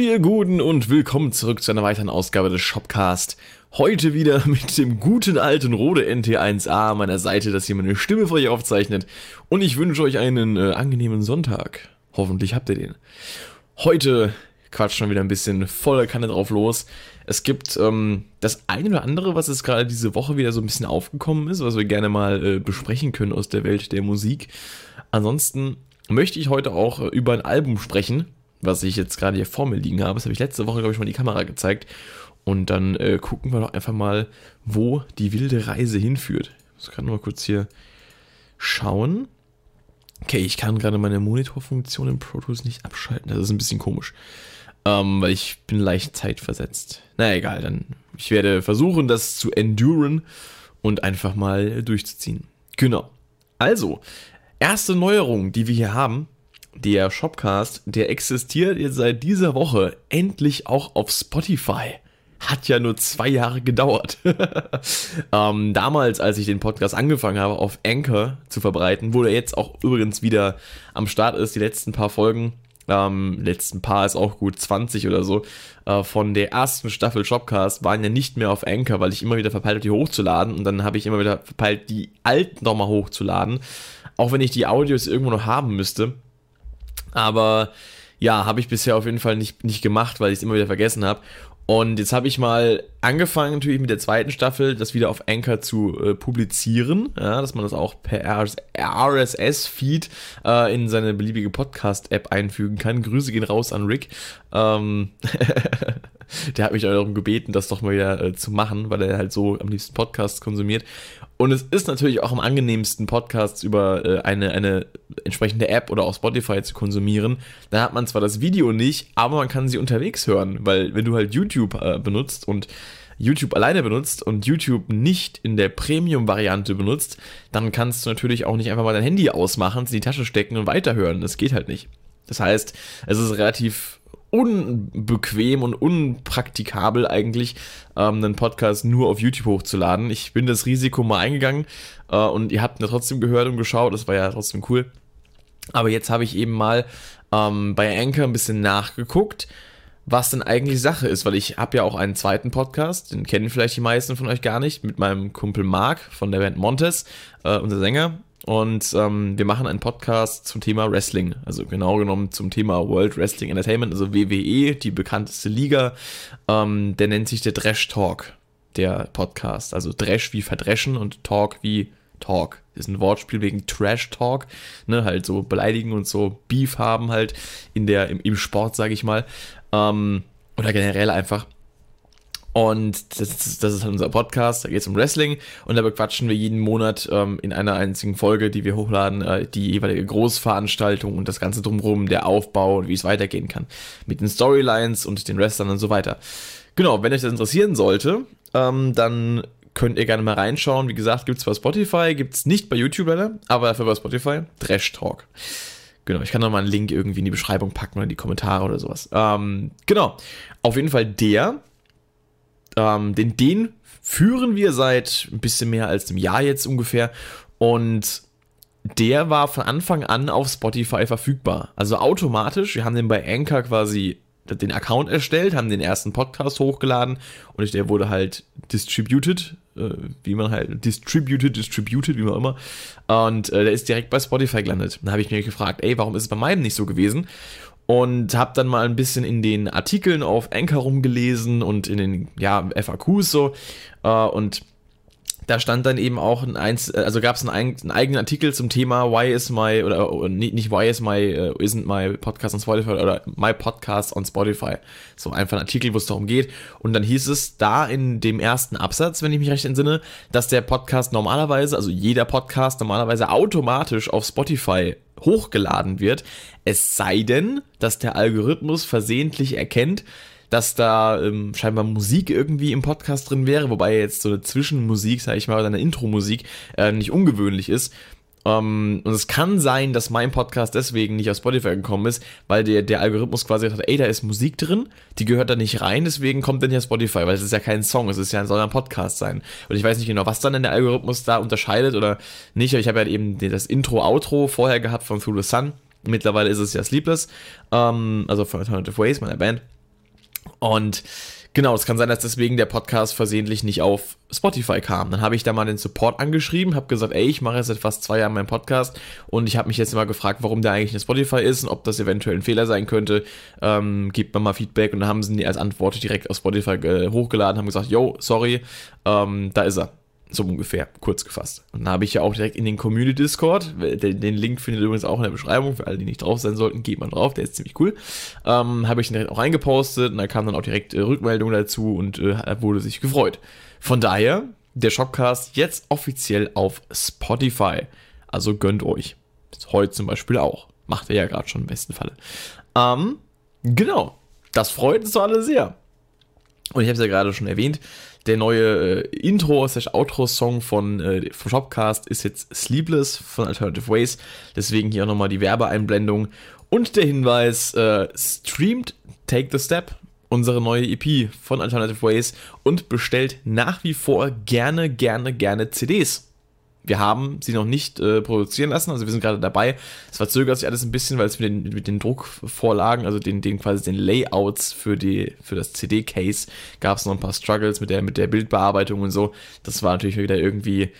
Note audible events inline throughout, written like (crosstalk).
ihr Guten und willkommen zurück zu einer weiteren Ausgabe des Shopcast. Heute wieder (laughs) mit dem guten alten Rode NT1A an meiner Seite, das hier meine Stimme für euch aufzeichnet. Und ich wünsche euch einen äh, angenehmen Sonntag. Hoffentlich habt ihr den. Heute quatschen wir wieder ein bisschen voller Kanne drauf los. Es gibt ähm, das eine oder andere, was jetzt gerade diese Woche wieder so ein bisschen aufgekommen ist, was wir gerne mal äh, besprechen können aus der Welt der Musik. Ansonsten möchte ich heute auch äh, über ein Album sprechen, was ich jetzt gerade hier vor mir liegen habe. Das habe ich letzte Woche, glaube ich, mal die Kamera gezeigt. Und dann äh, gucken wir doch einfach mal, wo die wilde Reise hinführt. Ich muss gerade mal kurz hier schauen. Okay, ich kann gerade meine Monitorfunktion in Pro Tools nicht abschalten. Das ist ein bisschen komisch. Ähm, weil ich bin leicht zeitversetzt. Naja, egal, dann. Ich werde versuchen, das zu enduren und einfach mal durchzuziehen. Genau. Also, erste Neuerung, die wir hier haben, der Shopcast, der existiert jetzt seit dieser Woche endlich auch auf Spotify. Hat ja nur zwei Jahre gedauert. (laughs) ähm, damals, als ich den Podcast angefangen habe, auf Anchor zu verbreiten, wo er jetzt auch übrigens wieder am Start ist, die letzten paar Folgen, ähm, letzten paar ist auch gut 20 oder so, äh, von der ersten Staffel Shopcast waren ja nicht mehr auf Anchor, weil ich immer wieder verpeilt habe, die hochzuladen und dann habe ich immer wieder verpeilt, die alten nochmal hochzuladen. Auch wenn ich die Audios irgendwo noch haben müsste. Aber ja, habe ich bisher auf jeden Fall nicht, nicht gemacht, weil ich es immer wieder vergessen habe. Und jetzt habe ich mal angefangen, natürlich mit der zweiten Staffel, das wieder auf Anchor zu äh, publizieren, ja, dass man das auch per RSS-Feed äh, in seine beliebige Podcast-App einfügen kann. Grüße gehen raus an Rick. Ähm (laughs) der hat mich darum gebeten, das doch mal wieder äh, zu machen, weil er halt so am liebsten Podcasts konsumiert. Und es ist natürlich auch am angenehmsten, Podcasts über äh, eine, eine entsprechende App oder auch Spotify zu konsumieren. Da hat man zwar das Video nicht, aber man kann sie unterwegs hören, weil wenn du halt YouTube äh, benutzt und YouTube alleine benutzt und YouTube nicht in der Premium-Variante benutzt, dann kannst du natürlich auch nicht einfach mal dein Handy ausmachen, in die Tasche stecken und weiterhören. Das geht halt nicht. Das heißt, es ist relativ unbequem und unpraktikabel eigentlich, ähm, einen Podcast nur auf YouTube hochzuladen. Ich bin das Risiko mal eingegangen äh, und ihr habt ihn trotzdem gehört und geschaut, das war ja trotzdem cool. Aber jetzt habe ich eben mal ähm, bei Anchor ein bisschen nachgeguckt, was denn eigentlich Sache ist, weil ich habe ja auch einen zweiten Podcast, den kennen vielleicht die meisten von euch gar nicht, mit meinem Kumpel Marc von der Band Montes, äh, unser Sänger, und ähm, wir machen einen Podcast zum Thema Wrestling. Also genau genommen zum Thema World Wrestling Entertainment, also WWE, die bekannteste Liga. Ähm, der nennt sich der Dresh Talk, der Podcast. Also Dresh wie verdreschen und Talk wie Talk. Ist ein Wortspiel wegen Trash Talk, ne, halt so beleidigen und so Beef haben halt in der, im, im Sport, sage ich mal. Ähm, oder generell einfach. Und das, das ist halt unser Podcast, da geht es um Wrestling und da bequatschen wir jeden Monat ähm, in einer einzigen Folge, die wir hochladen, äh, die jeweilige Großveranstaltung und das Ganze drumherum, der Aufbau und wie es weitergehen kann. Mit den Storylines und den Wrestlern und so weiter. Genau, wenn euch das interessieren sollte, ähm, dann könnt ihr gerne mal reinschauen. Wie gesagt, gibt es bei Spotify, gibt es nicht bei YouTube leider, aber dafür bei Spotify. Trash Talk. Genau, ich kann noch mal einen Link irgendwie in die Beschreibung packen oder in die Kommentare oder sowas. Ähm, genau, auf jeden Fall der ähm, den, den führen wir seit ein bisschen mehr als einem Jahr jetzt ungefähr. Und der war von Anfang an auf Spotify verfügbar. Also automatisch. Wir haben den bei Anchor quasi den Account erstellt, haben den ersten Podcast hochgeladen und der wurde halt distributed, äh, wie man halt, distributed, distributed, wie man immer. Und äh, der ist direkt bei Spotify gelandet. Dann habe ich mich gefragt, ey, warum ist es bei meinem nicht so gewesen? Und habe dann mal ein bisschen in den Artikeln auf Anchor rumgelesen und in den ja, FAQs so. Äh, und da stand dann eben auch ein eins, also gab es einen, einen, eigenen Artikel zum Thema Why is my oder, oder nicht Why is my uh, isn't my podcast on Spotify oder my podcast on Spotify. So einfach ein Artikel, wo es darum geht. Und dann hieß es da in dem ersten Absatz, wenn ich mich recht entsinne, dass der Podcast normalerweise, also jeder Podcast normalerweise automatisch auf Spotify hochgeladen wird. Es sei denn, dass der Algorithmus versehentlich erkennt, dass da ähm, scheinbar Musik irgendwie im Podcast drin wäre, wobei jetzt so eine Zwischenmusik, sag ich mal, oder eine Intro-Musik äh, nicht ungewöhnlich ist. Um, ähm, und es kann sein, dass mein Podcast deswegen nicht auf Spotify gekommen ist, weil der, der Algorithmus quasi gesagt hat, ey, da ist Musik drin, die gehört da nicht rein, deswegen kommt dann hier Spotify, weil es ist ja kein Song, es ist ja, soll ein Podcast sein. Und ich weiß nicht genau, was dann denn der Algorithmus da unterscheidet oder nicht. Ich habe ja eben das Intro-Outro vorher gehabt von Through the Sun. Mittlerweile ist es ja Sleepless, um, ähm, also von Alternative Ways, meiner Band. Und Genau, es kann sein, dass deswegen der Podcast versehentlich nicht auf Spotify kam. Dann habe ich da mal den Support angeschrieben, habe gesagt, ey, ich mache jetzt seit fast zwei Jahren meinen Podcast und ich habe mich jetzt immer gefragt, warum der eigentlich in Spotify ist und ob das eventuell ein Fehler sein könnte. Ähm, gebt mir mal Feedback und dann haben sie die als Antwort direkt auf Spotify äh, hochgeladen, haben gesagt, yo, sorry, ähm, da ist er. So ungefähr, kurz gefasst. Und dann habe ich ja auch direkt in den Community Discord, den, Link findet ihr übrigens auch in der Beschreibung, für alle, die nicht drauf sein sollten, geht mal drauf, der ist ziemlich cool. Ähm, habe ich den direkt auch reingepostet und da kam dann auch direkt äh, Rückmeldung dazu und äh, wurde sich gefreut. Von daher, der Shopcast jetzt offiziell auf Spotify. Also gönnt euch. Heute zum Beispiel auch. Macht er ja gerade schon im besten Falle. Ähm, genau. Das freut uns alle sehr. Und ich habe es ja gerade schon erwähnt, der neue äh, Intro, Outro-Song von äh, vom Shopcast ist jetzt Sleepless von Alternative Ways. Deswegen hier auch nochmal die Werbeeinblendung. Und der Hinweis, äh, streamt Take the Step, unsere neue EP von Alternative Ways und bestellt nach wie vor gerne, gerne, gerne CDs wir haben sie noch nicht äh, produzieren lassen, also wir sind gerade dabei. Es verzögert sich alles ein bisschen, weil es mit den, mit den Druckvorlagen, also den, den quasi den Layouts für, die, für das CD-Case, gab es noch ein paar Struggles mit der, mit der Bildbearbeitung und so. Das war natürlich wieder irgendwie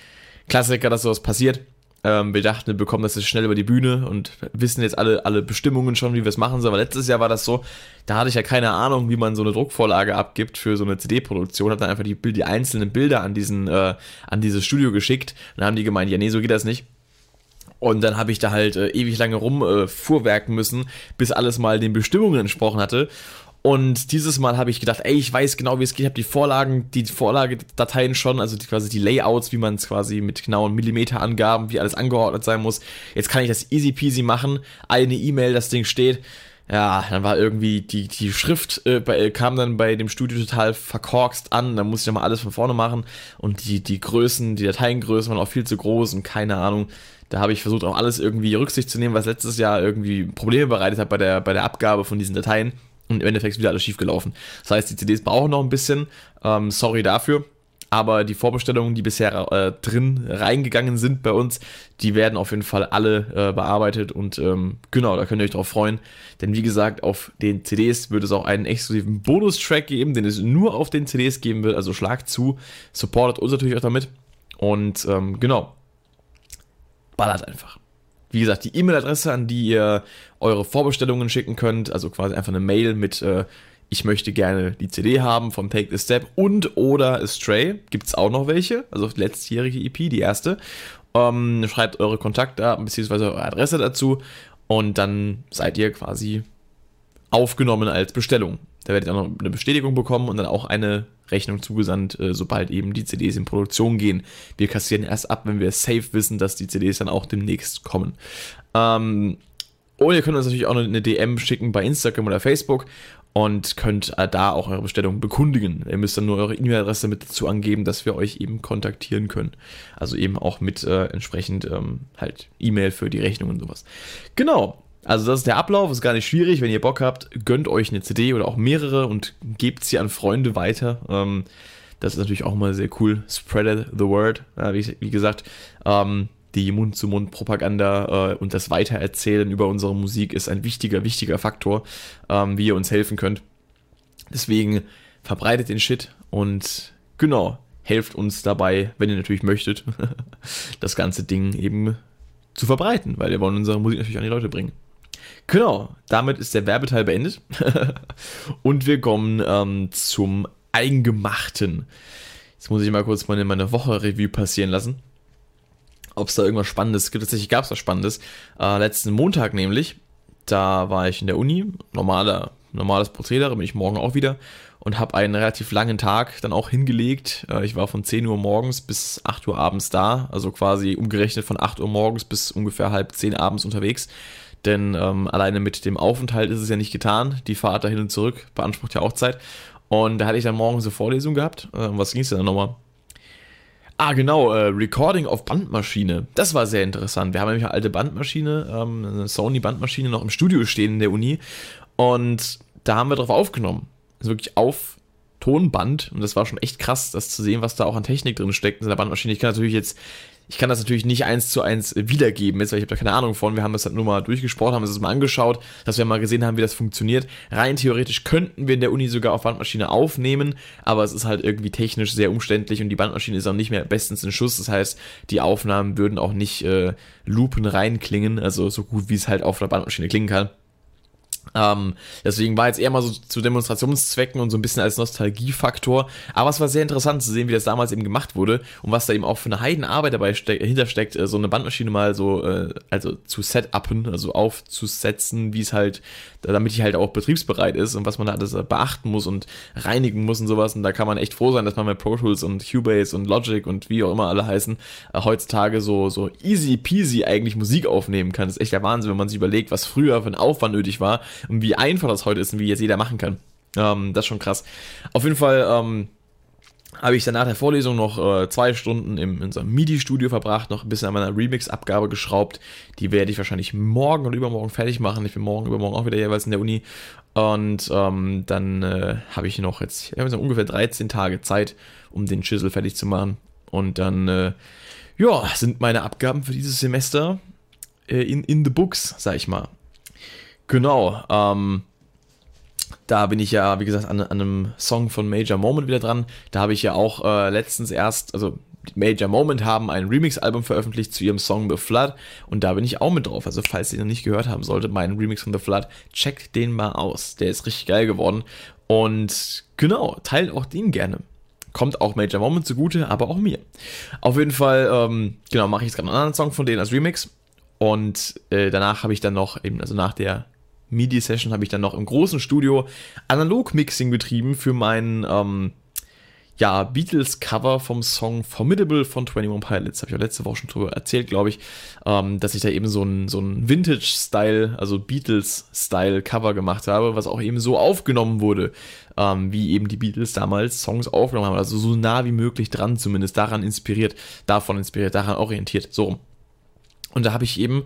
Klassiker, dass sowas passiert. Ähm, wir dachten, wir bekommen das jetzt schnell über die Bühne und wissen jetzt alle, alle Bestimmungen schon, wie wir es machen sollen. Aber letztes Jahr war das so, da hatte ich ja keine Ahnung, wie man so eine Druckvorlage abgibt für so eine CD-Produktion. Hab dann einfach die, die einzelnen Bilder an, diesen, äh, an dieses Studio geschickt. Und dann haben die gemeint, ja, nee, so geht das nicht. Und dann habe ich da halt äh, ewig lange rumfuhrwerken äh, müssen, bis alles mal den Bestimmungen entsprochen hatte. Und dieses Mal habe ich gedacht, ey, ich weiß genau, wie es geht. Ich habe die Vorlagen, die Vorlagedateien schon, also die, quasi die Layouts, wie man es quasi mit genauen Millimeterangaben, wie alles angeordnet sein muss. Jetzt kann ich das easy peasy machen. Eine E-Mail, das Ding steht. Ja, dann war irgendwie die, die Schrift äh, bei, kam dann bei dem Studio total verkorkst an. Da musste ich nochmal alles von vorne machen. Und die, die Größen, die Dateiengrößen waren auch viel zu groß und keine Ahnung. Da habe ich versucht, auch alles irgendwie Rücksicht zu nehmen, was letztes Jahr irgendwie Probleme bereitet hat bei der, bei der Abgabe von diesen Dateien. Und im Endeffekt ist wieder alles schief gelaufen. Das heißt, die CDs brauchen noch ein bisschen. Ähm, sorry dafür. Aber die Vorbestellungen, die bisher äh, drin reingegangen sind bei uns, die werden auf jeden Fall alle äh, bearbeitet. Und ähm, genau, da könnt ihr euch drauf freuen. Denn wie gesagt, auf den CDs wird es auch einen exklusiven Bonustrack geben, den es nur auf den CDs geben wird. Also schlag zu, supportet uns natürlich auch damit. Und ähm, genau, ballert einfach wie gesagt, die E-Mail-Adresse, an die ihr eure Vorbestellungen schicken könnt, also quasi einfach eine Mail mit äh, ich möchte gerne die CD haben vom Take the Step und oder Stray. Gibt es auch noch welche, also letztjährige EP, die erste. Ähm, schreibt eure Kontaktdaten bzw. eure Adresse dazu und dann seid ihr quasi aufgenommen als Bestellung. Da werdet ihr auch noch eine Bestätigung bekommen und dann auch eine Rechnung zugesandt, äh, sobald eben die CDs in Produktion gehen. Wir kassieren erst ab, wenn wir safe wissen, dass die CDs dann auch demnächst kommen. Ähm, und ihr könnt uns natürlich auch eine DM schicken bei Instagram oder Facebook und könnt äh, da auch eure Bestellung bekundigen. Ihr müsst dann nur eure E-Mail-Adresse mit dazu angeben, dass wir euch eben kontaktieren können. Also eben auch mit äh, entsprechend ähm, halt E-Mail für die Rechnung und sowas. Genau. Also das ist der Ablauf, ist gar nicht schwierig. Wenn ihr Bock habt, gönnt euch eine CD oder auch mehrere und gebt sie an Freunde weiter. Ähm, das ist natürlich auch mal sehr cool. Spread the word. Ja, wie, wie, gesagt, ähm, die Mund-zu-Mund-Propaganda äh, und das Weitererzählen über unsere Musik ist ein wichtiger, wichtiger Faktor, ähm, wie ihr uns helfen könnt. Deswegen verbreitet den Shit und genau, helft uns dabei, wenn ihr natürlich möchtet, (laughs) das ganze Ding eben zu verbreiten, weil wir wollen unsere Musik natürlich an die Leute bringen. Genau, damit ist der Werbeteil beendet. (laughs) und wir kommen ähm, zum Eingemachten. Jetzt muss ich mal kurz meine, meine Woche-Review passieren lassen. Ob es da irgendwas Spannendes gibt. Tatsächlich gab es was Spannendes. Äh, letzten Montag nämlich, da war ich in der Uni. Normaler, normales Prozedere, bin ich morgen auch wieder. Und habe einen relativ langen Tag dann auch hingelegt. Äh, ich war von 10 Uhr morgens bis 8 Uhr abends da. Also quasi umgerechnet von 8 Uhr morgens bis ungefähr halb 10 abends unterwegs denn ähm, alleine mit dem Aufenthalt ist es ja nicht getan. Die Fahrt da hin und zurück beansprucht ja auch Zeit. Und da hatte ich dann morgens eine Vorlesung gehabt. Äh, was ging es denn nochmal? Ah, genau, äh, Recording auf Bandmaschine. Das war sehr interessant. Wir haben nämlich eine alte Bandmaschine, ähm, eine Sony-Bandmaschine noch im Studio stehen in der Uni. Und da haben wir drauf aufgenommen. Also wirklich auf Tonband und das war schon echt krass, das zu sehen, was da auch an Technik drin steckt in seiner Bandmaschine. Ich kann natürlich jetzt ich kann das natürlich nicht eins zu eins wiedergeben, jetzt, weil ich habe da keine Ahnung von. Wir haben das halt nur mal durchgesprochen, haben es mal angeschaut, dass wir mal gesehen haben, wie das funktioniert. Rein theoretisch könnten wir in der Uni sogar auf Bandmaschine aufnehmen, aber es ist halt irgendwie technisch sehr umständlich und die Bandmaschine ist auch nicht mehr bestens in Schuss. Das heißt, die Aufnahmen würden auch nicht äh, Lupen reinklingen, also so gut wie es halt auf einer Bandmaschine klingen kann. Ähm, deswegen war jetzt eher mal so zu Demonstrationszwecken und so ein bisschen als Nostalgiefaktor. Aber es war sehr interessant zu sehen, wie das damals eben gemacht wurde und was da eben auch für eine Heidenarbeit dabei steck, hintersteckt, äh, so eine Bandmaschine mal so, äh, also zu setupen, also aufzusetzen, wie es halt, damit die halt auch betriebsbereit ist und was man da alles beachten muss und reinigen muss und sowas. Und da kann man echt froh sein, dass man mit Pro Tools und Cubase und Logic und wie auch immer alle heißen, äh, heutzutage so, so easy peasy eigentlich Musik aufnehmen kann. Das ist echt der Wahnsinn, wenn man sich überlegt, was früher für ein Aufwand nötig war und wie einfach das heute ist und wie jetzt jeder machen kann. Ähm, das ist schon krass. Auf jeden Fall ähm, habe ich dann nach der Vorlesung noch äh, zwei Stunden im, in einem MIDI-Studio verbracht, noch ein bisschen an meiner Remix-Abgabe geschraubt. Die werde ich wahrscheinlich morgen oder übermorgen fertig machen. Ich bin morgen, übermorgen auch wieder jeweils in der Uni. Und ähm, dann äh, habe ich noch jetzt, ich so ungefähr 13 Tage Zeit, um den Chisel fertig zu machen. Und dann, äh, ja, sind meine Abgaben für dieses Semester äh, in, in the books, sag ich mal. Genau, ähm, da bin ich ja, wie gesagt, an, an, einem Song von Major Moment wieder dran. Da habe ich ja auch äh, letztens erst, also Major Moment haben ein Remix-Album veröffentlicht zu ihrem Song The Flood und da bin ich auch mit drauf. Also falls ihr noch nicht gehört haben solltet, meinen Remix von The Flood, checkt den mal aus. Der ist richtig geil geworden. Und genau, teilt auch den gerne. Kommt auch Major Moment zugute, aber auch mir. Auf jeden Fall, ähm, genau, mache ich jetzt gerade einen anderen Song von denen als Remix. Und äh, danach habe ich dann noch eben, also nach der MIDI-Session habe ich dann noch im großen Studio Analog-Mixing betrieben für meinen ähm, ja, Beatles-Cover vom Song Formidable von 21 Pilots. Habe ich auch letzte Woche schon drüber erzählt, glaube ich, ähm, dass ich da eben so ein, so ein Vintage-Style, also Beatles-Style-Cover gemacht habe, was auch eben so aufgenommen wurde, ähm, wie eben die Beatles damals Songs aufgenommen haben. Also so nah wie möglich dran, zumindest daran inspiriert, davon inspiriert, daran orientiert. So rum. Und da habe ich eben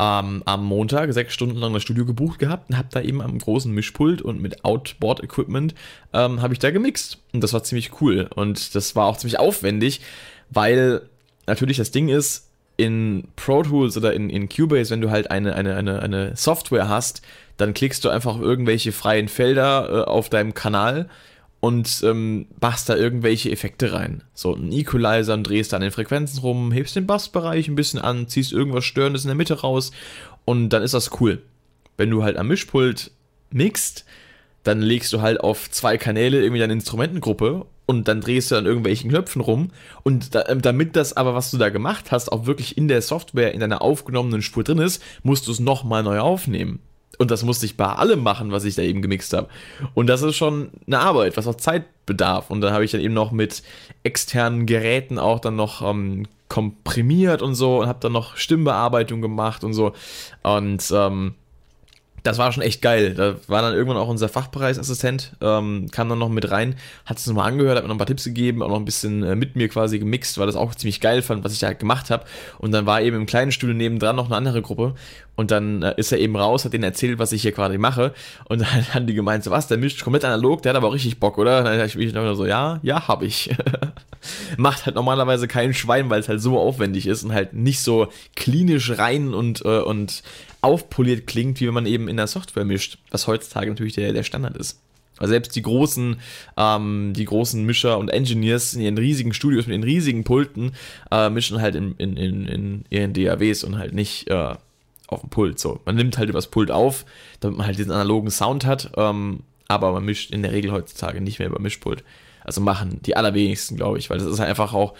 ähm, am Montag sechs Stunden lang das Studio gebucht gehabt und habe da eben am großen Mischpult und mit Outboard-Equipment ähm, habe ich da gemixt. Und das war ziemlich cool. Und das war auch ziemlich aufwendig, weil natürlich das Ding ist, in Pro Tools oder in, in Cubase, wenn du halt eine, eine, eine, eine Software hast, dann klickst du einfach irgendwelche freien Felder äh, auf deinem Kanal und ähm, machst da irgendwelche Effekte rein. So ein Equalizer und drehst da an den Frequenzen rum, hebst den Bassbereich ein bisschen an, ziehst irgendwas Störendes in der Mitte raus und dann ist das cool. Wenn du halt am Mischpult mixt, dann legst du halt auf zwei Kanäle irgendwie deine Instrumentengruppe und dann drehst du an irgendwelchen Knöpfen rum und da, ähm, damit das aber, was du da gemacht hast, auch wirklich in der Software, in deiner aufgenommenen Spur drin ist, musst du es nochmal neu aufnehmen. Und das musste ich bei allem machen, was ich da eben gemixt habe. Und das ist schon eine Arbeit, was auch Zeit bedarf. Und dann habe ich dann eben noch mit externen Geräten auch dann noch ähm, komprimiert und so und habe dann noch Stimmbearbeitung gemacht und so. Und ähm, das war schon echt geil. Da war dann irgendwann auch unser Fachbereichsassistent, ähm, kam dann noch mit rein, hat es nochmal angehört, hat mir noch ein paar Tipps gegeben, auch noch ein bisschen äh, mit mir quasi gemixt, weil das auch ziemlich geil fand, was ich da halt gemacht habe. Und dann war eben im kleinen Studio nebendran noch eine andere Gruppe. Und dann äh, ist er eben raus, hat denen erzählt, was ich hier quasi mache. Und dann (laughs) haben die gemeint, so was, der mischt komplett analog, der hat aber auch richtig Bock, oder? Und dann dachte ich mir so, ja, ja, hab ich. (laughs) Macht halt normalerweise kein Schwein, weil es halt so aufwendig ist und halt nicht so klinisch rein und, äh, und aufpoliert klingt, wie wenn man eben in der Software mischt, was heutzutage natürlich der, der Standard ist. Also selbst die großen, ähm, die großen Mischer und Engineers in ihren riesigen Studios mit den riesigen Pulten äh, mischen halt in, in, in, in ihren DAWs und halt nicht äh, auf dem Pult. So, man nimmt halt übers Pult auf, damit man halt diesen analogen Sound hat, ähm, aber man mischt in der Regel heutzutage nicht mehr über Mischpult. Also machen die allerwenigsten, glaube ich, weil das ist halt einfach auch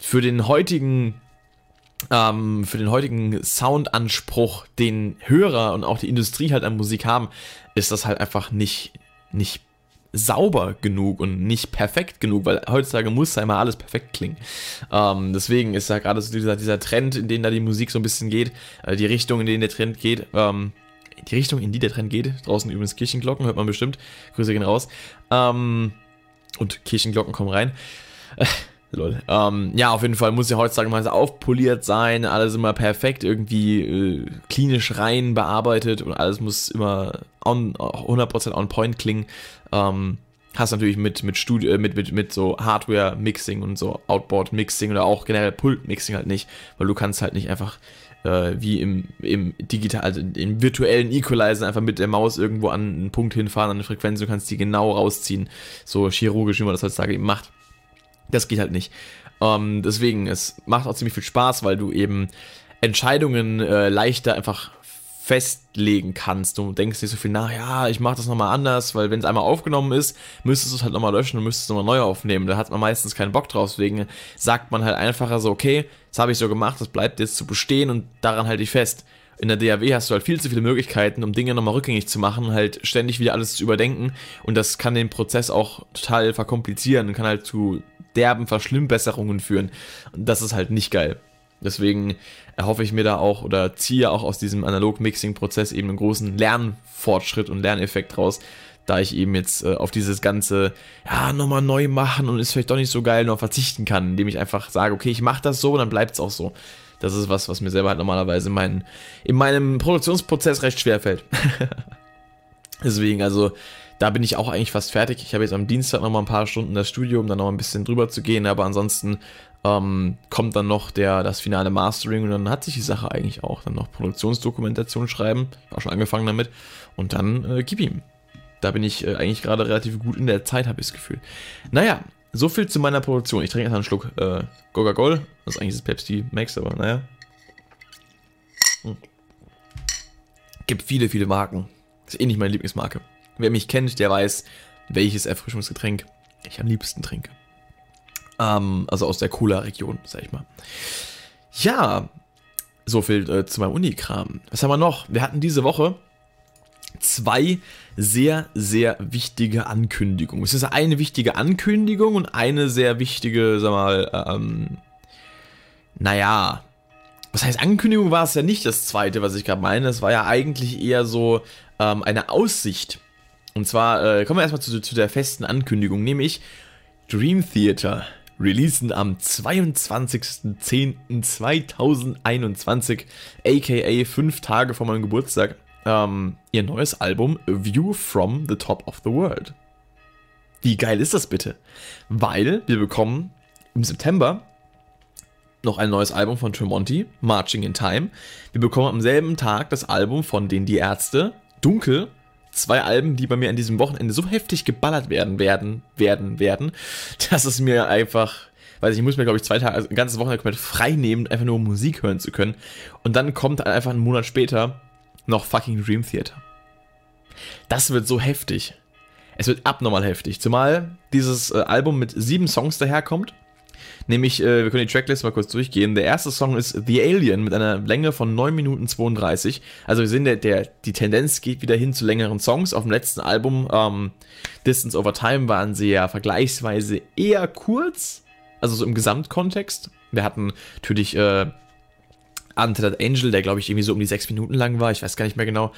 für den heutigen ähm, für den heutigen Soundanspruch, den Hörer und auch die Industrie halt an Musik haben, ist das halt einfach nicht, nicht sauber genug und nicht perfekt genug, weil heutzutage muss ja immer alles perfekt klingen. Ähm, deswegen ist da gerade so dieser, dieser Trend, in den da die Musik so ein bisschen geht, äh, die Richtung, in die der Trend geht, ähm, die Richtung, in die der Trend geht, draußen übrigens Kirchenglocken, hört man bestimmt, Grüße gehen raus, ähm, und Kirchenglocken kommen rein. (laughs) Lol. Ähm, ja, auf jeden Fall muss ja heutzutage mal aufpoliert sein, alles immer perfekt irgendwie äh, klinisch rein bearbeitet und alles muss immer on, 100% on point klingen. Ähm, hast natürlich mit, mit, Studio, äh, mit, mit, mit so Hardware-Mixing und so Outboard-Mixing oder auch generell Pult-Mixing halt nicht, weil du kannst halt nicht einfach äh, wie im, im digital, also im virtuellen Equalizer einfach mit der Maus irgendwo an einen Punkt hinfahren, an eine Frequenz, du kannst die genau rausziehen, so chirurgisch, wie man das heutzutage eben macht. Das geht halt nicht. Ähm, deswegen, es macht auch ziemlich viel Spaß, weil du eben Entscheidungen äh, leichter einfach festlegen kannst. Du denkst nicht so viel nach, ja, ich mache das nochmal anders, weil wenn es einmal aufgenommen ist, müsstest du es halt nochmal löschen und müsstest es nochmal neu aufnehmen. Da hat man meistens keinen Bock drauf, deswegen sagt man halt einfacher so, okay, das habe ich so gemacht, das bleibt jetzt zu bestehen und daran halte ich fest. In der DAW hast du halt viel zu viele Möglichkeiten, um Dinge nochmal rückgängig zu machen, halt ständig wieder alles zu überdenken und das kann den Prozess auch total verkomplizieren und kann halt zu derben Verschlimmbesserungen führen. Und das ist halt nicht geil. Deswegen erhoffe ich mir da auch oder ziehe auch aus diesem Analog-Mixing-Prozess eben einen großen Lernfortschritt und Lerneffekt raus, da ich eben jetzt äh, auf dieses ganze, ja, nochmal neu machen und ist vielleicht doch nicht so geil, noch verzichten kann, indem ich einfach sage, okay, ich mache das so und dann bleibt es auch so. Das ist was, was mir selber halt normalerweise in, mein, in meinem Produktionsprozess recht schwer fällt. (laughs) Deswegen, also, da bin ich auch eigentlich fast fertig. Ich habe jetzt am Dienstag nochmal ein paar Stunden das Studio, um dann noch ein bisschen drüber zu gehen, aber ansonsten ähm, kommt dann noch der, das finale Mastering und dann hat sich die Sache eigentlich auch. Dann noch Produktionsdokumentation schreiben, auch schon angefangen damit und dann äh, gib ihm. Da bin ich äh, eigentlich gerade relativ gut in der Zeit, habe ich das Gefühl. Naja, so viel zu meiner Produktion. Ich trinke jetzt einen Schluck äh, Goga Gold. Das ist eigentlich das Pepsi Max, aber naja. Hm. Gibt viele, viele Marken. ist eh nicht meine Lieblingsmarke. Wer mich kennt, der weiß, welches Erfrischungsgetränk ich am liebsten trinke. Ähm, also aus der Cola-Region, sag ich mal. Ja, so viel äh, zu meinem Unikram. Was haben wir noch? Wir hatten diese Woche zwei sehr, sehr wichtige Ankündigungen. Es ist eine wichtige Ankündigung und eine sehr wichtige, sag mal, ähm, naja, was heißt Ankündigung war es ja nicht das zweite, was ich gerade meine. Es war ja eigentlich eher so ähm, eine Aussicht. Und zwar äh, kommen wir erstmal zu, zu der festen Ankündigung, nämlich Dream Theater releasen am 22.10.2021, aka fünf Tage vor meinem Geburtstag, ähm, ihr neues Album View from the Top of the World. Wie geil ist das bitte? Weil wir bekommen im September noch ein neues Album von Tremonti, Marching in Time. Wir bekommen am selben Tag das Album von den Die Ärzte, Dunkel, zwei Alben, die bei mir an diesem Wochenende so heftig geballert werden, werden, werden, werden, dass es mir einfach, weiß ich, ich muss mir, glaube ich, zwei Tage, also ein ganzes Wochenende komplett frei nehmen, einfach nur Musik hören zu können. Und dann kommt einfach einen Monat später noch fucking Dream Theater. Das wird so heftig. Es wird abnormal heftig. Zumal dieses äh, Album mit sieben Songs daherkommt. Nämlich, äh, wir können die Tracklist mal kurz durchgehen. Der erste Song ist The Alien mit einer Länge von 9 Minuten 32. Also wir sehen, der, der, die Tendenz geht wieder hin zu längeren Songs. Auf dem letzten Album, ähm, Distance Over Time, waren sie ja vergleichsweise eher kurz. Also so im Gesamtkontext. Wir hatten natürlich äh, Untitled Angel, der glaube ich irgendwie so um die 6 Minuten lang war. Ich weiß gar nicht mehr genau.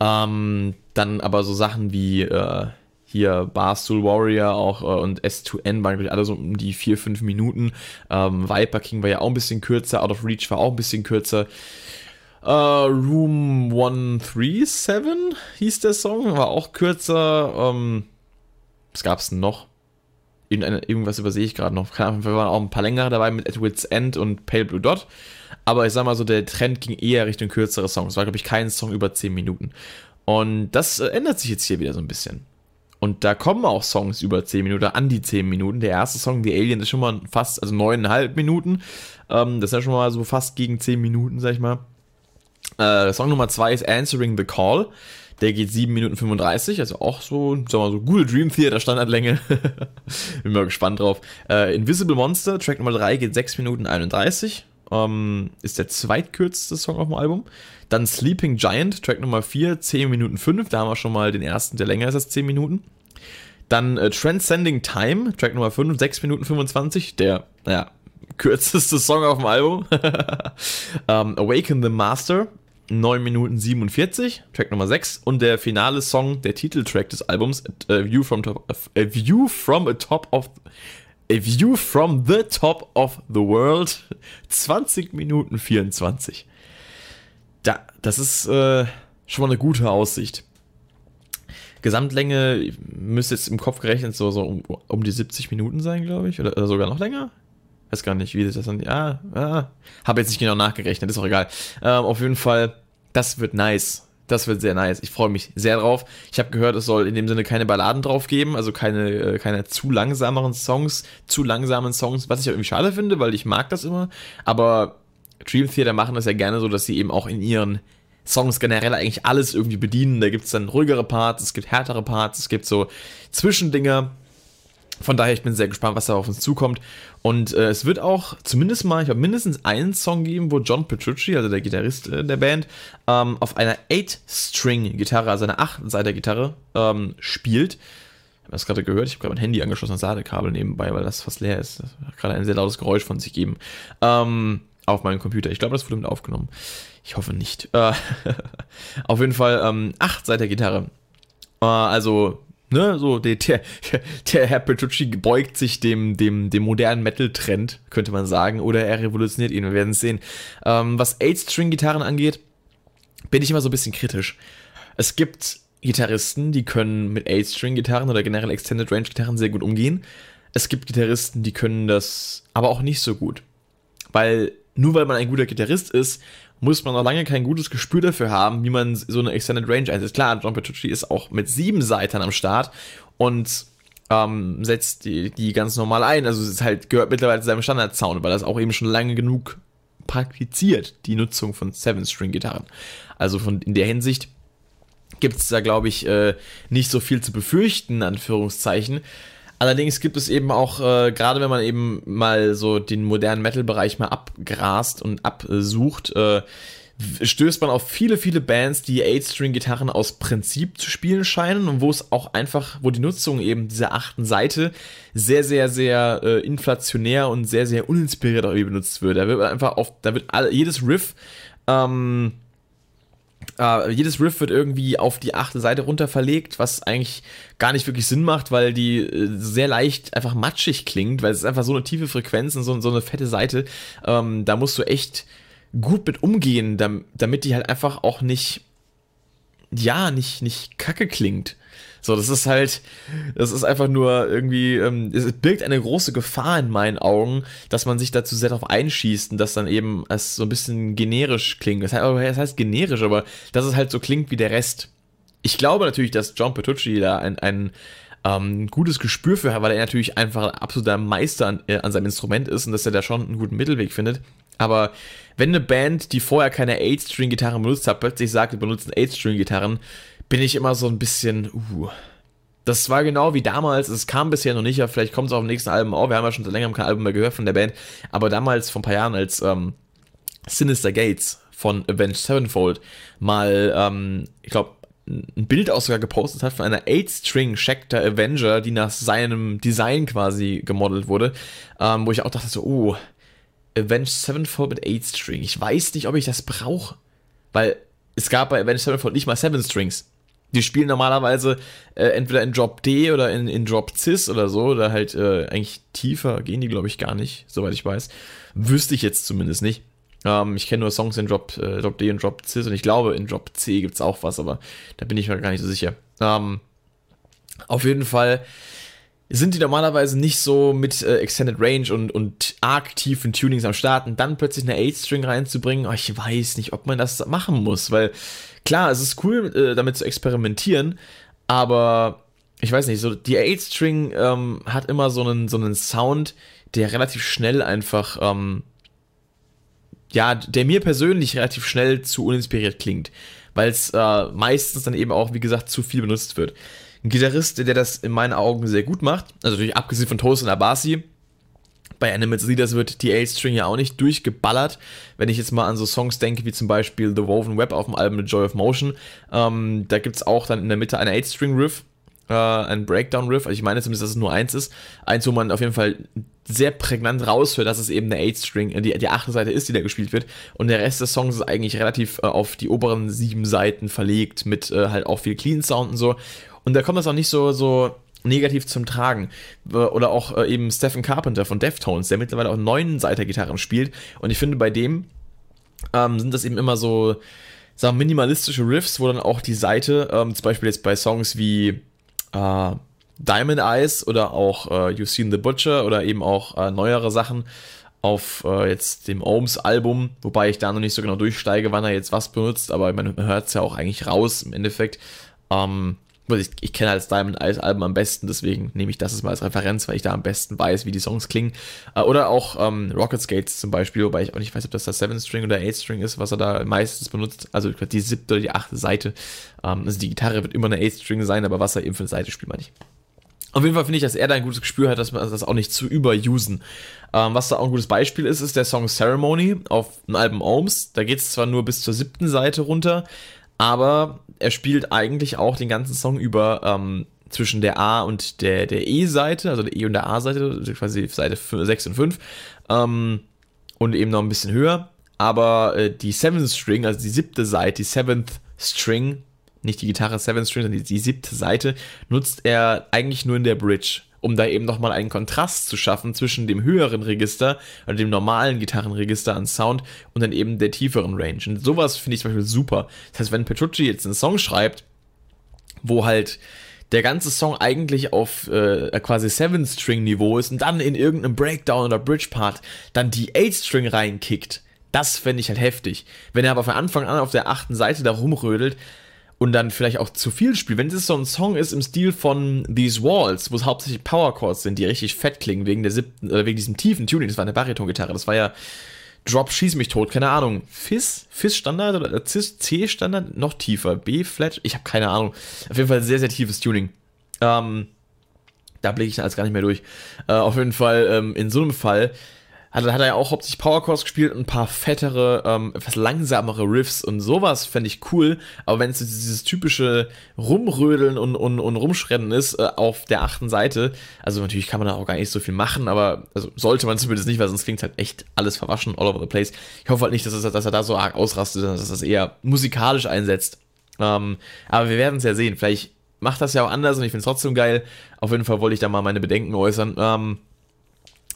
Ähm, dann aber so Sachen wie... Äh, hier Barstool Warrior auch äh, und S2N waren, glaube ich, alle so um die 4, 5 Minuten. Ähm, Viper King war ja auch ein bisschen kürzer, Out of Reach war auch ein bisschen kürzer. Uh, Room 137 hieß der Song, war auch kürzer. Ähm, was gab es denn noch? Irgendwas übersehe ich gerade noch. Wir waren auch ein paar längere dabei mit Edward's End und Pale Blue Dot. Aber ich sag mal so, der Trend ging eher Richtung kürzere Songs. Es war, glaube ich, kein Song über 10 Minuten. Und das äh, ändert sich jetzt hier wieder so ein bisschen. Und da kommen auch Songs über 10 Minuten, an die 10 Minuten. Der erste Song, The Alien, ist schon mal fast, also 9,5 Minuten. Ähm, das ist ja schon mal so fast gegen 10 Minuten, sag ich mal. Äh, Song Nummer 2 ist Answering the Call. Der geht 7 Minuten 35, also auch so, sag mal so, gute Dream Theater Standardlänge. (laughs) Bin mal gespannt drauf. Äh, Invisible Monster, Track Nummer 3 geht 6 Minuten 31. Ähm, ist der zweitkürzeste Song auf dem Album. Dann Sleeping Giant, Track Nummer 4, 10 Minuten 5. Da haben wir schon mal den ersten, der länger ist als 10 Minuten. Dann äh, Transcending Time, Track Nummer 5, 6 Minuten 25. Der, naja, kürzeste Song auf dem Album. um, (laughs) ähm, Awaken the Master, 9 Minuten 47, Track Nummer 6. Und der finale Song, der Titeltrack des Albums, A View from, top, a view from a top of A View from the Top of the World, 20 Minuten 24. Da, das ist äh, schon mal eine gute Aussicht. Gesamtlänge müsste jetzt im Kopf gerechnet so, so um, um die 70 Minuten sein, glaube ich. Oder, oder, sogar noch länger. Weiß gar nicht, wie das dann. Ja, ja. Habe jetzt nicht genau nachgerechnet, ist auch egal. Ähm, auf jeden Fall, das wird nice. Das wird sehr nice. Ich freue mich sehr drauf. Ich habe gehört, es soll in dem Sinne keine Balladen drauf geben, also keine, äh, keine zu langsameren Songs, zu langsamen Songs, was ich irgendwie schade finde, weil ich mag das immer. Aber Dream Theater machen das ja gerne so, dass sie eben auch in ihren Songs generell eigentlich alles irgendwie bedienen. Da gibt es dann ruhigere Parts, es gibt härtere Parts, es gibt so Zwischendinger. Von daher, ich bin sehr gespannt, was da auf uns zukommt. Und äh, es wird auch zumindest mal, ich habe mindestens einen Song geben, wo John Petrucci, also der Gitarrist äh, der Band, ähm, auf einer 8-String-Gitarre, also einer 8-Seiter-Gitarre, ähm, spielt. Ich habe das gerade gehört, ich habe gerade mein Handy angeschlossen, das Ladekabel nebenbei, weil das fast leer ist. Das hat gerade ein sehr lautes Geräusch von sich gegeben. Ähm, auf meinem Computer. Ich glaube, das wurde mit aufgenommen. Ich hoffe nicht. Äh, (laughs) auf jeden Fall ähm, 8 Seiter Gitarre. Äh, also, ne, so der, der, der Herr Petrucci beugt sich dem, dem, dem modernen Metal-Trend, könnte man sagen, oder er revolutioniert ihn. Wir werden es sehen. Ähm, was 8-String-Gitarren angeht, bin ich immer so ein bisschen kritisch. Es gibt Gitarristen, die können mit 8-String-Gitarren oder generell Extended Range-Gitarren sehr gut umgehen. Es gibt Gitarristen, die können das aber auch nicht so gut. Weil nur weil man ein guter Gitarrist ist, muss man noch lange kein gutes Gespür dafür haben, wie man so eine Extended Range einsetzt. Klar, John Petrucci ist auch mit sieben Seitern am Start und ähm, setzt die, die ganz normal ein. Also es halt, gehört mittlerweile zu seinem Standard-Sound, weil das auch eben schon lange genug praktiziert, die Nutzung von Seven-String-Gitarren. Also von, in der Hinsicht gibt es da, glaube ich, äh, nicht so viel zu befürchten, Anführungszeichen. Allerdings gibt es eben auch, äh, gerade wenn man eben mal so den modernen Metal-Bereich mal abgrast und absucht, äh, stößt man auf viele, viele Bands, die 8-String-Gitarren aus Prinzip zu spielen scheinen und wo es auch einfach, wo die Nutzung eben dieser achten Seite sehr, sehr, sehr äh, inflationär und sehr, sehr uninspiriert auch benutzt wird. Da wird einfach auf, da wird all, jedes Riff ähm, Uh, jedes Riff wird irgendwie auf die achte Seite runter verlegt, was eigentlich gar nicht wirklich Sinn macht, weil die äh, sehr leicht einfach matschig klingt, weil es ist einfach so eine tiefe Frequenz und so, so eine fette Seite. Ähm, da musst du echt gut mit umgehen, damit die halt einfach auch nicht, ja, nicht, nicht kacke klingt. So, das ist halt, das ist einfach nur irgendwie, ähm, es birgt eine große Gefahr in meinen Augen, dass man sich dazu sehr darauf einschießt und das dann eben als so ein bisschen generisch klingt. Das heißt, das heißt generisch, aber dass es halt so klingt wie der Rest. Ich glaube natürlich, dass John Petrucci da ein, ein ähm, gutes Gespür für hat, weil er natürlich einfach ein absoluter Meister an, äh, an seinem Instrument ist und dass er da schon einen guten Mittelweg findet. Aber wenn eine Band, die vorher keine 8-String-Gitarren benutzt hat, plötzlich sagt, wir benutzen 8-String-Gitarren, bin ich immer so ein bisschen, uh. Das war genau wie damals, es kam bisher noch nicht, aber vielleicht kommt es auch im nächsten Album auch. Wir haben ja schon seit längerem kein Album mehr gehört von der Band, aber damals, vor ein paar Jahren, als ähm, Sinister Gates von Avenged Sevenfold mal, ähm, ich glaube, ein Bild auch sogar gepostet hat von einer 8-String Schecter Avenger, die nach seinem Design quasi gemodelt wurde, ähm, wo ich auch dachte so, oh, Avenged Sevenfold mit 8-String. Ich weiß nicht, ob ich das brauche, weil es gab bei Avenged Sevenfold nicht mal 7 Strings. Die spielen normalerweise äh, entweder in Drop D oder in, in Drop Cis oder so, oder halt äh, eigentlich tiefer gehen die, glaube ich, gar nicht, soweit ich weiß. Wüsste ich jetzt zumindest nicht. Ähm, ich kenne nur Songs in Drop, äh, Drop D und Drop Cis und ich glaube, in Drop C gibt es auch was, aber da bin ich mir gar nicht so sicher. Ähm, auf jeden Fall sind die normalerweise nicht so mit äh, Extended Range und, und arg tiefen Tunings am Start und dann plötzlich eine 8-String reinzubringen, oh, ich weiß nicht, ob man das machen muss, weil klar, es ist cool, äh, damit zu experimentieren, aber ich weiß nicht, so die 8-String ähm, hat immer so einen, so einen Sound, der relativ schnell einfach, ähm, ja, der mir persönlich relativ schnell zu uninspiriert klingt, weil es äh, meistens dann eben auch, wie gesagt, zu viel benutzt wird. Ein Gitarrist, der das in meinen Augen sehr gut macht, also natürlich abgesehen von Toast und Abasi, bei Animals Leaders wird die A-String ja auch nicht durchgeballert. Wenn ich jetzt mal an so Songs denke, wie zum Beispiel The Woven Web auf dem Album The Joy of Motion, ähm, da gibt es auch dann in der Mitte eine A-String-Riff, äh, ein Breakdown-Riff, also ich meine zumindest, dass es nur eins ist. Eins, wo man auf jeden Fall sehr prägnant raushört, dass es eben eine 8-String, äh, die, die achte Seite ist, die da gespielt wird. Und der Rest des Songs ist eigentlich relativ äh, auf die oberen sieben Seiten verlegt, mit äh, halt auch viel Clean Sound und so. Und da kommt das auch nicht so, so negativ zum Tragen. Oder auch äh, eben Stephen Carpenter von Deftones, der mittlerweile auch neun Seiter Gitarren spielt. Und ich finde, bei dem ähm, sind das eben immer so, sagen minimalistische Riffs, wo dann auch die Seite, ähm, zum Beispiel jetzt bei Songs wie äh, Diamond Eyes oder auch äh, You've Seen the Butcher oder eben auch äh, neuere Sachen auf äh, jetzt dem Ohms Album, wobei ich da noch nicht so genau durchsteige, wann er jetzt was benutzt, aber man hört es ja auch eigentlich raus im Endeffekt. Ähm, ich, ich kenne das Diamond Eyes Album am besten, deswegen nehme ich das jetzt mal als Referenz, weil ich da am besten weiß, wie die Songs klingen. Äh, oder auch ähm, Rocket Skates zum Beispiel, wobei ich auch nicht weiß, ob das das 7-String oder 8-String ist, was er da meistens benutzt. Also die siebte oder die achte Seite. Ähm, also die Gitarre wird immer eine 8-String sein, aber was er eben für eine Seite spielt, meine ich. Auf jeden Fall finde ich, dass er da ein gutes Gespür hat, dass man das auch nicht zu überusen. Ähm, was da auch ein gutes Beispiel ist, ist der Song Ceremony auf dem Album Ohms. Da geht es zwar nur bis zur siebten Seite runter, aber er spielt eigentlich auch den ganzen Song über ähm, zwischen der A und der, der E-Seite, also der E und der A-Seite, also quasi Seite 6 und 5. Ähm, und eben noch ein bisschen höher. Aber äh, die Seventh String, also die siebte Seite, die Seventh String, nicht die Gitarre Seventh String, sondern die, die siebte Seite, nutzt er eigentlich nur in der Bridge um da eben nochmal einen Kontrast zu schaffen zwischen dem höheren Register oder dem normalen Gitarrenregister an Sound und dann eben der tieferen Range. Und sowas finde ich zum Beispiel super. Das heißt, wenn Petrucci jetzt einen Song schreibt, wo halt der ganze Song eigentlich auf äh, quasi 7-String-Niveau ist und dann in irgendeinem Breakdown oder Bridge-Part dann die 8-String reinkickt, das fände ich halt heftig. Wenn er aber von Anfang an auf der achten Seite da rumrödelt, und dann vielleicht auch zu viel spielt. Wenn es so ein Song ist im Stil von These Walls, wo es hauptsächlich Power Chords sind, die richtig fett klingen wegen der siebten, äh, wegen diesem tiefen Tuning, das war eine Bariton-Gitarre, das war ja Drop Schieß mich tot, keine Ahnung. Fis, Fis Standard oder C Standard, noch tiefer, B Flat, ich habe keine Ahnung. Auf jeden Fall sehr, sehr tiefes Tuning. Ähm, da blicke ich alles gar nicht mehr durch. Äh, auf jeden Fall, ähm, in so einem Fall hat, hat er ja auch hauptsächlich Powerchords gespielt und ein paar fettere, ähm, etwas langsamere Riffs und sowas fände ich cool. Aber wenn es dieses typische Rumrödeln und, und, und Rumschrennen ist äh, auf der achten Seite, also natürlich kann man da auch gar nicht so viel machen, aber also sollte man zumindest nicht, weil sonst klingt halt echt alles verwaschen, all over the place. Ich hoffe halt nicht, dass, es, dass er da so arg ausrastet, sondern dass er das eher musikalisch einsetzt. Ähm, aber wir werden es ja sehen. Vielleicht macht das ja auch anders und ich finde es trotzdem geil. Auf jeden Fall wollte ich da mal meine Bedenken äußern. Ähm,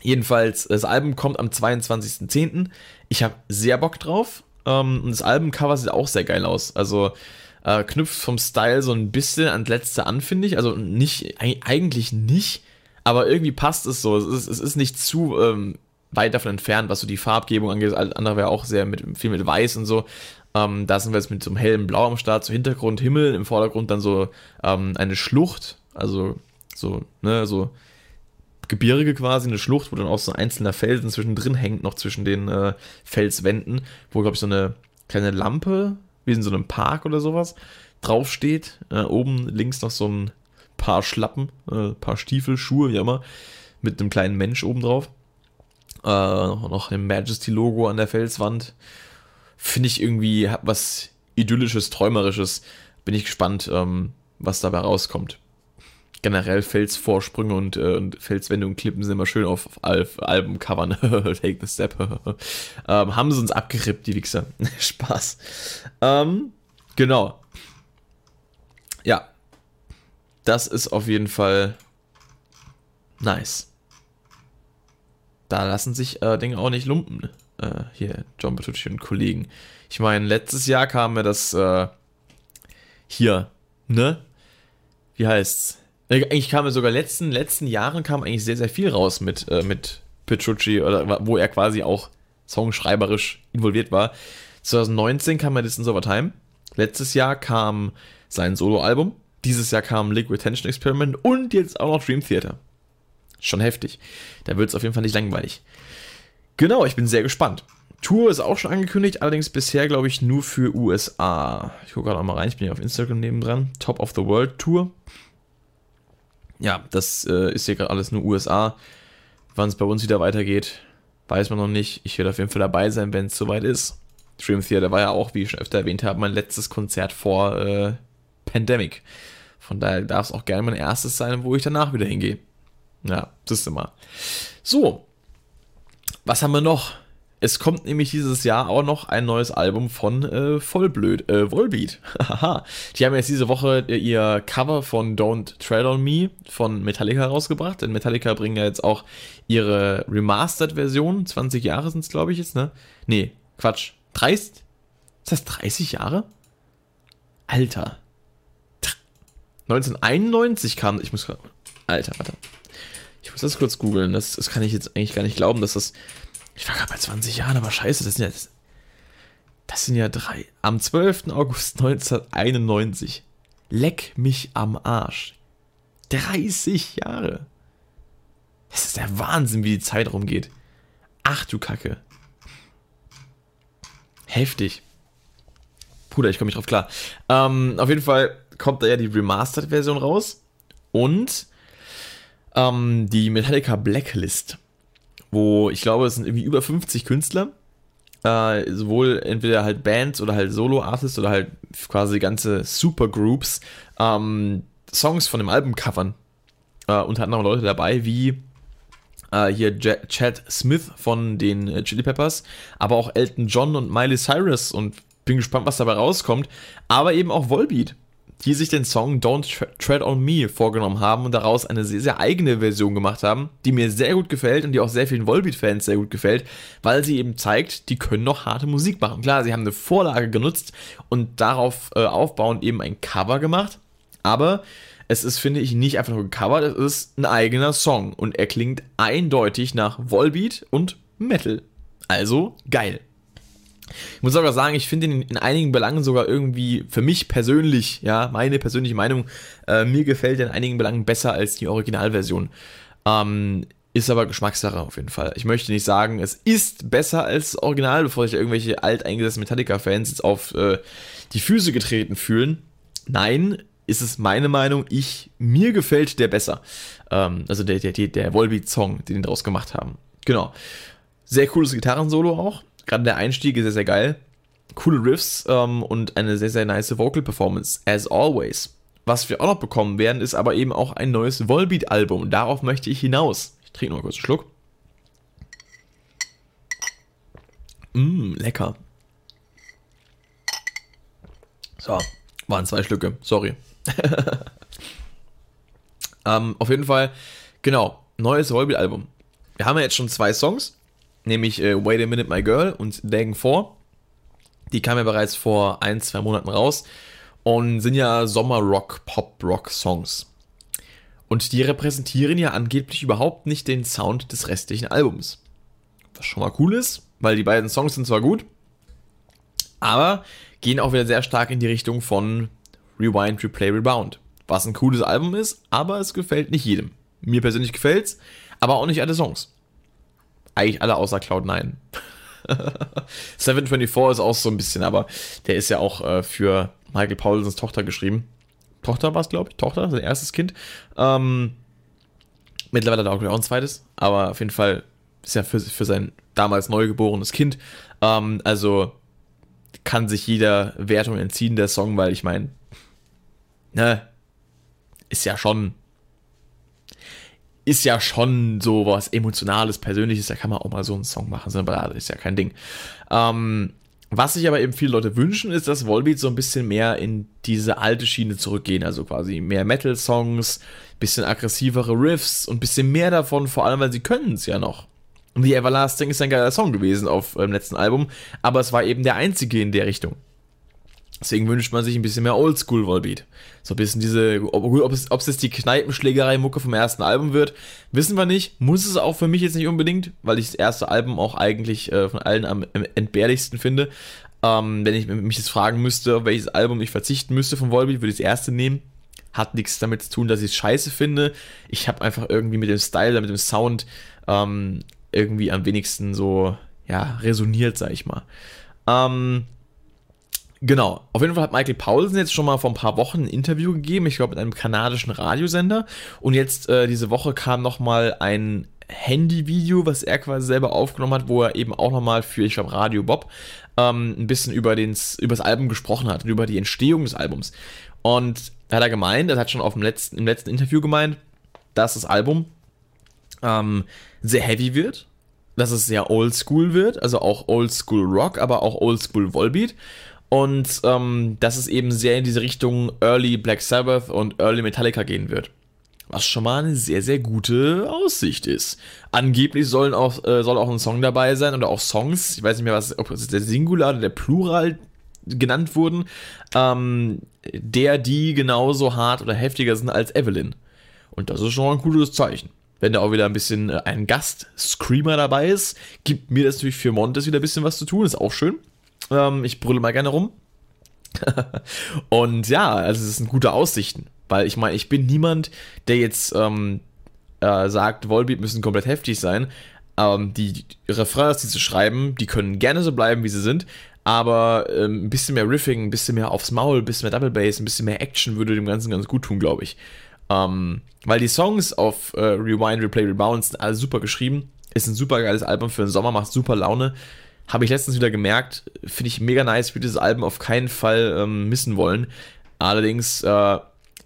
Jedenfalls, das Album kommt am 22.10. Ich habe sehr Bock drauf. Ähm, und das Albumcover sieht auch sehr geil aus. Also äh, knüpft vom Style so ein bisschen ans letzte an, finde ich. Also nicht, eigentlich nicht, aber irgendwie passt es so. Es ist, es ist nicht zu ähm, weit davon entfernt, was so die Farbgebung angeht. Alles andere wäre auch sehr mit, viel mit Weiß und so. Ähm, da sind wir jetzt mit so einem hellen Blau am Start, so Hintergrund Himmel, im Vordergrund dann so ähm, eine Schlucht, also so, ne, so Gebirge quasi, eine Schlucht, wo dann auch so ein einzelner Felsen zwischendrin hängt, noch zwischen den äh, Felswänden, wo, glaube ich, so eine kleine Lampe, wie in so einem Park oder sowas, draufsteht. Äh, oben links noch so ein paar Schlappen, äh, paar Stiefel, Schuhe, wie immer, mit einem kleinen Mensch oben drauf. Äh, noch ein Majesty-Logo an der Felswand. Finde ich irgendwie was Idyllisches, Träumerisches. Bin ich gespannt, ähm, was dabei rauskommt generell Felsvorsprünge und, äh, und Felswände und Klippen sind immer schön auf Al Albencovern. (laughs) Take the step. (laughs) ähm, haben sie uns abgerippt, die Wichser. (laughs) Spaß. Ähm, genau. Ja. Das ist auf jeden Fall nice. Da lassen sich äh, Dinge auch nicht lumpen. Äh, hier, John Bertucci und Kollegen. Ich meine, letztes Jahr kam mir das äh, hier, ne? Wie heißt's? Eigentlich kam er sogar letzten, letzten Jahren kam eigentlich sehr, sehr viel raus mit, äh, mit Petrucci, oder wo er quasi auch songschreiberisch involviert war. 2019 kam er Distance Over Time. Letztes Jahr kam sein Soloalbum. Dieses Jahr kam Liquid Tension Experiment und jetzt auch noch Dream Theater. Schon heftig. Da wird es auf jeden Fall nicht langweilig. Genau, ich bin sehr gespannt. Tour ist auch schon angekündigt, allerdings bisher, glaube ich, nur für USA. Ich gucke gerade mal rein, ich bin hier auf Instagram nebendran. Top of the World Tour ja, das äh, ist hier gerade alles nur USA. Wann es bei uns wieder weitergeht, weiß man noch nicht. Ich werde auf jeden Fall dabei sein, wenn es soweit ist. Dream Theater war ja auch, wie ich schon öfter erwähnt habe, mein letztes Konzert vor äh, Pandemic. Von daher darf es auch gerne mein erstes sein, wo ich danach wieder hingehe. Ja, das ist immer. So, was haben wir noch? Es kommt nämlich dieses Jahr auch noch ein neues Album von äh, Vollblöd, äh, Volbeat. (laughs) Haha. Die haben jetzt diese Woche ihr Cover von Don't Tread on Me von Metallica rausgebracht. Denn Metallica bringen ja jetzt auch ihre Remastered-Version. 20 Jahre sind es, glaube ich, jetzt, ne? Nee, Quatsch. 30? Ist das 30 Jahre? Alter. 1991 kam, ich muss, Alter, warte. Ich muss das kurz googeln. Das, das kann ich jetzt eigentlich gar nicht glauben, dass das. Ich war gerade bei 20 Jahren, aber scheiße, das sind ja. Das, sind ja drei. Am 12. August (laughs) 1991. Leck mich am Arsch. 30 Jahre. Das ist der Wahnsinn, wie die Zeit rumgeht. Ach du Kacke. Heftig. Bruder, ich komme nicht drauf klar. Ähm, auf jeden Fall kommt da ja die Remastered-Version raus. Und ähm, die Metallica Blacklist, wo ich glaube, es sind irgendwie über 50 Künstler, äh, sowohl entweder halt Bands oder halt Solo-Artists oder halt quasi ganze Supergroups, ähm, Songs von dem Album covern. Äh, unter anderem Leute dabei wie äh, hier J Chad Smith von den äh, Chili Peppers, aber auch Elton John und Miley Cyrus und bin gespannt, was dabei rauskommt. Aber eben auch Volbeat die sich den Song Don't Tread on Me vorgenommen haben und daraus eine sehr, sehr eigene Version gemacht haben, die mir sehr gut gefällt und die auch sehr vielen Volbeat-Fans sehr gut gefällt, weil sie eben zeigt, die können noch harte Musik machen. Klar, sie haben eine Vorlage genutzt und darauf äh, aufbauend eben ein Cover gemacht, aber es ist, finde ich, nicht einfach nur ein Cover, es ist ein eigener Song und er klingt eindeutig nach Volbeat und Metal. Also geil. Ich muss sogar sagen, ich finde ihn in einigen Belangen sogar irgendwie für mich persönlich, ja, meine persönliche Meinung, äh, mir gefällt er in einigen Belangen besser als die Originalversion. Ähm, ist aber Geschmackssache auf jeden Fall. Ich möchte nicht sagen, es ist besser als das Original, bevor sich irgendwelche alteingesessenen Metallica-Fans jetzt auf äh, die Füße getreten fühlen. Nein, ist es meine Meinung, ich, mir gefällt der besser. Ähm, also der, der, der Volbeat-Song, den die daraus gemacht haben. Genau. Sehr cooles Gitarrensolo auch. Gerade der Einstieg ist sehr, sehr geil. Coole Riffs ähm, und eine sehr, sehr nice Vocal Performance, as always. Was wir auch noch bekommen werden, ist aber eben auch ein neues Volbeat-Album. Darauf möchte ich hinaus. Ich trinke noch kurz einen Schluck. Mmm, lecker. So, waren zwei Schlücke, sorry. (laughs) ähm, auf jeden Fall, genau, neues Volbeat-Album. Wir haben ja jetzt schon zwei Songs nämlich äh, Wait a Minute My Girl und Dagen 4. Die kamen ja bereits vor ein, zwei Monaten raus und sind ja Sommer-Rock, Pop-Rock-Songs. Und die repräsentieren ja angeblich überhaupt nicht den Sound des restlichen Albums. Was schon mal cool ist, weil die beiden Songs sind zwar gut, aber gehen auch wieder sehr stark in die Richtung von Rewind, Replay, Rebound. Was ein cooles Album ist, aber es gefällt nicht jedem. Mir persönlich gefällt es, aber auch nicht alle Songs. Eigentlich alle außer Cloud9. 724 (laughs) ist auch so ein bisschen, aber der ist ja auch äh, für Michael Paulsens Tochter geschrieben. Tochter war es, glaube ich. Tochter, sein erstes Kind. Ähm, mittlerweile hat er auch ein zweites, aber auf jeden Fall ist ja für, für sein damals neugeborenes Kind. Ähm, also kann sich jeder Wertung entziehen, der Song, weil ich meine, ne, ist ja schon ist ja schon so was Emotionales, Persönliches, da kann man auch mal so einen Song machen, so eine Ballade ist ja kein Ding. Ähm, was sich aber eben viele Leute wünschen, ist, dass Volbeat so ein bisschen mehr in diese alte Schiene zurückgehen, also quasi mehr Metal-Songs, bisschen aggressivere Riffs und bisschen mehr davon, vor allem, weil sie können es ja noch. The Everlasting ist ein geiler Song gewesen auf dem letzten Album, aber es war eben der einzige in der Richtung. Deswegen wünscht man sich ein bisschen mehr Oldschool Volbeat. So ein bisschen diese, ob, ob, es, ob es jetzt die Kneipenschlägerei-Mucke vom ersten Album wird, wissen wir nicht. Muss es auch für mich jetzt nicht unbedingt, weil ich das erste Album auch eigentlich äh, von allen am entbehrlichsten finde. Ähm, wenn ich mich jetzt fragen müsste, auf welches Album ich verzichten müsste von Volbeat, würde ich das erste nehmen. Hat nichts damit zu tun, dass ich es scheiße finde. Ich habe einfach irgendwie mit dem Style, mit dem Sound ähm, irgendwie am wenigsten so, ja, resoniert, sag ich mal. Ähm, Genau. Auf jeden Fall hat Michael Paulsen jetzt schon mal vor ein paar Wochen ein Interview gegeben, ich glaube mit einem kanadischen Radiosender. Und jetzt äh, diese Woche kam noch mal ein Handyvideo, was er quasi selber aufgenommen hat, wo er eben auch noch mal für, ich glaube, Radio Bob ähm, ein bisschen über, den, über das Album gesprochen hat und über die Entstehung des Albums. Und da hat er gemeint, er hat schon auf dem letzten, im letzten Interview gemeint, dass das Album ähm, sehr heavy wird, dass es sehr oldschool wird, also auch oldschool Rock, aber auch oldschool Volbeat und ähm, dass es eben sehr in diese Richtung Early Black Sabbath und Early Metallica gehen wird. Was schon mal eine sehr, sehr gute Aussicht ist. Angeblich sollen auch, äh, soll auch ein Song dabei sein oder auch Songs. Ich weiß nicht mehr, was, ob es der Singular oder der Plural genannt wurden, ähm, der, die genauso hart oder heftiger sind als Evelyn. Und das ist schon mal ein cooles Zeichen. Wenn da auch wieder ein bisschen äh, ein Gast-Screamer dabei ist, gibt mir das natürlich für Montes wieder ein bisschen was zu tun, ist auch schön. Ähm, ich brülle mal gerne rum. (laughs) und ja, also es sind gute Aussichten. Weil ich meine, ich bin niemand, der jetzt ähm, äh, sagt, Volbeat müssen komplett heftig sein. Ähm, die Refrains, die sie schreiben, die können gerne so bleiben, wie sie sind. Aber ähm, ein bisschen mehr Riffing, ein bisschen mehr aufs Maul, ein bisschen mehr Double Bass, ein bisschen mehr Action würde dem Ganzen ganz gut tun, glaube ich. Ähm, weil die Songs auf äh, Rewind, Replay, Rebound sind alle super geschrieben. Ist ein super geiles Album für den Sommer, macht super Laune. Habe ich letztens wieder gemerkt. Finde ich mega nice. Würde dieses Album auf keinen Fall ähm, missen wollen. Allerdings äh,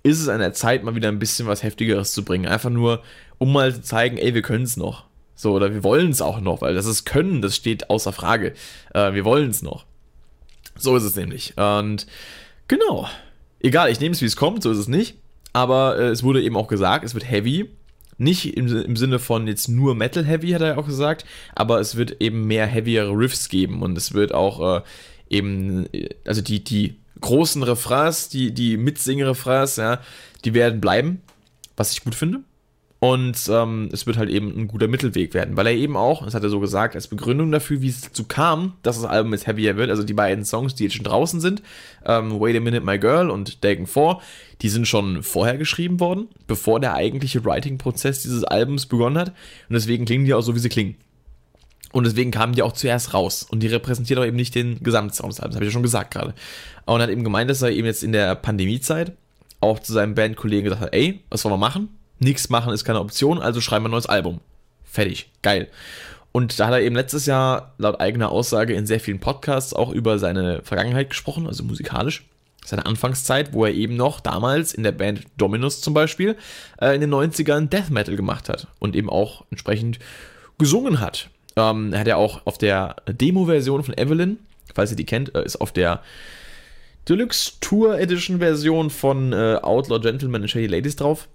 ist es an der Zeit, mal wieder ein bisschen was Heftigeres zu bringen. Einfach nur, um mal zu zeigen, ey, wir können es noch. So, oder wir wollen es auch noch, weil das ist Können, das steht außer Frage. Äh, wir wollen es noch. So ist es nämlich. Und genau. Egal, ich nehme es, wie es kommt, so ist es nicht. Aber äh, es wurde eben auch gesagt, es wird heavy. Nicht im, im, Sinne von jetzt nur Metal Heavy, hat er auch gesagt, aber es wird eben mehr heavyere Riffs geben und es wird auch äh, eben, also die, die großen Refrains, die, die Mitsingen-Refrains, ja, die werden bleiben, was ich gut finde. Und ähm, es wird halt eben ein guter Mittelweg werden, weil er eben auch, das hat er so gesagt, als Begründung dafür, wie es dazu kam, dass das Album jetzt heavier wird, also die beiden Songs, die jetzt schon draußen sind, ähm, Wait a Minute My Girl und Dagon 4, die sind schon vorher geschrieben worden, bevor der eigentliche Writing-Prozess dieses Albums begonnen hat. Und deswegen klingen die auch so, wie sie klingen. Und deswegen kamen die auch zuerst raus. Und die repräsentieren auch eben nicht den Gesamtsound des Albums, habe ich ja schon gesagt gerade. Und hat eben gemeint, dass er eben jetzt in der Pandemiezeit auch zu seinem Bandkollegen gesagt hat, ey, was wollen wir machen? Nichts machen ist keine Option, also schreiben wir ein neues Album. Fertig, geil. Und da hat er eben letztes Jahr laut eigener Aussage in sehr vielen Podcasts auch über seine Vergangenheit gesprochen, also musikalisch. Seine Anfangszeit, wo er eben noch damals in der Band Dominus zum Beispiel äh, in den 90ern Death Metal gemacht hat und eben auch entsprechend gesungen hat. Ähm, er hat ja auch auf der Demo-Version von Evelyn, falls ihr die kennt, äh, ist auf der Deluxe Tour Edition Version von äh, Outlaw Gentlemen and Shady Ladies drauf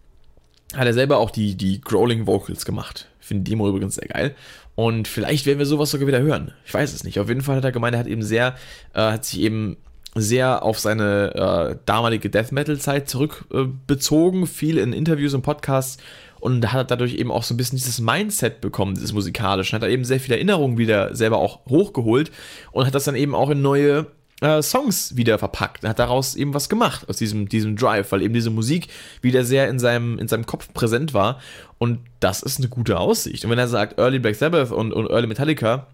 hat er selber auch die, die Growling Vocals gemacht. Finde die Demo übrigens sehr geil. Und vielleicht werden wir sowas sogar wieder hören. Ich weiß es nicht. Auf jeden Fall hat er gemeint, er hat eben sehr, äh, hat sich eben sehr auf seine äh, damalige Death Metal Zeit zurückbezogen, äh, viel in Interviews und Podcasts und hat dadurch eben auch so ein bisschen dieses Mindset bekommen, dieses musikalische. Hat er eben sehr viele Erinnerungen wieder selber auch hochgeholt und hat das dann eben auch in neue äh, Songs wieder verpackt. Er hat daraus eben was gemacht aus diesem, diesem Drive, weil eben diese Musik wieder sehr in seinem, in seinem Kopf präsent war. Und das ist eine gute Aussicht. Und wenn er sagt, Early Black Sabbath und, und Early Metallica,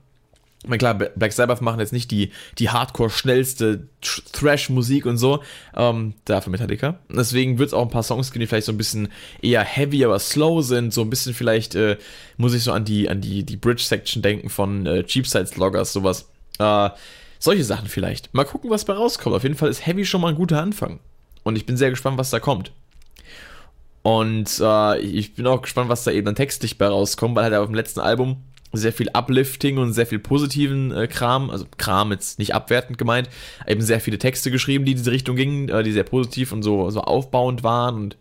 meine, klar, Black Sabbath machen jetzt nicht die, die hardcore schnellste Thrash-Musik und so, ähm, dafür Metallica. Deswegen wird es auch ein paar Songs geben, die vielleicht so ein bisschen eher heavy, aber slow sind. So ein bisschen vielleicht, äh, muss ich so an die, an die, die Bridge-Section denken von äh, Cheapside Loggers, sowas. Äh, solche Sachen vielleicht. Mal gucken, was bei rauskommt. Auf jeden Fall ist Heavy schon mal ein guter Anfang. Und ich bin sehr gespannt, was da kommt. Und äh, ich bin auch gespannt, was da eben dann textlich bei rauskommt, weil halt auf dem letzten Album sehr viel Uplifting und sehr viel positiven äh, Kram, also Kram jetzt nicht abwertend gemeint, eben sehr viele Texte geschrieben, die in diese Richtung gingen, äh, die sehr positiv und so, so aufbauend waren und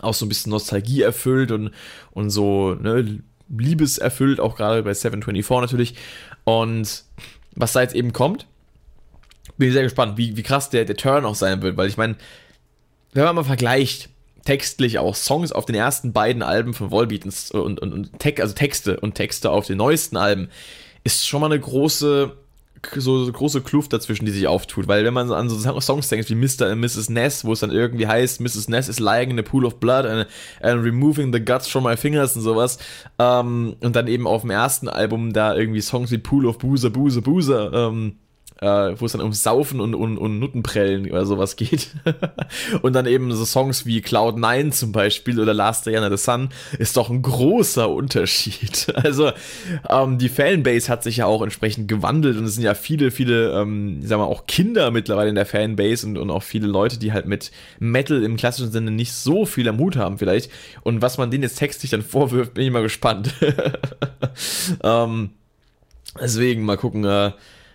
auch so ein bisschen Nostalgie erfüllt und, und so ne, Liebeserfüllt, auch gerade bei 724 natürlich. Und was da jetzt eben kommt. Bin ich sehr gespannt, wie, wie krass der, der Turn auch sein wird, weil ich meine, wenn man mal vergleicht, textlich auch Songs auf den ersten beiden Alben von Volbeat und, und, und, also Texte und Texte auf den neuesten Alben, ist schon mal eine große so, so große Kluft dazwischen, die sich auftut. Weil wenn man an so Songs denkt wie Mr. und Mrs. Ness, wo es dann irgendwie heißt, Mrs. Ness is lying in a pool of blood and, and removing the guts from my fingers und sowas. Ähm, und dann eben auf dem ersten Album da irgendwie Songs wie Pool of Boozer, Boozer, Boozer ähm, äh, wo es dann um Saufen und, und, und Nuttenprellen oder sowas geht. (laughs) und dann eben so Songs wie Cloud9 zum Beispiel oder Last Day Under the Sun ist doch ein großer Unterschied. (laughs) Also ähm, die Fanbase hat sich ja auch entsprechend gewandelt und es sind ja viele, viele, ähm, sagen wir auch Kinder mittlerweile in der Fanbase und, und auch viele Leute, die halt mit Metal im klassischen Sinne nicht so viel am Hut haben vielleicht. Und was man denen jetzt textlich dann vorwirft, bin ich mal gespannt. (laughs) ähm, deswegen mal gucken, äh,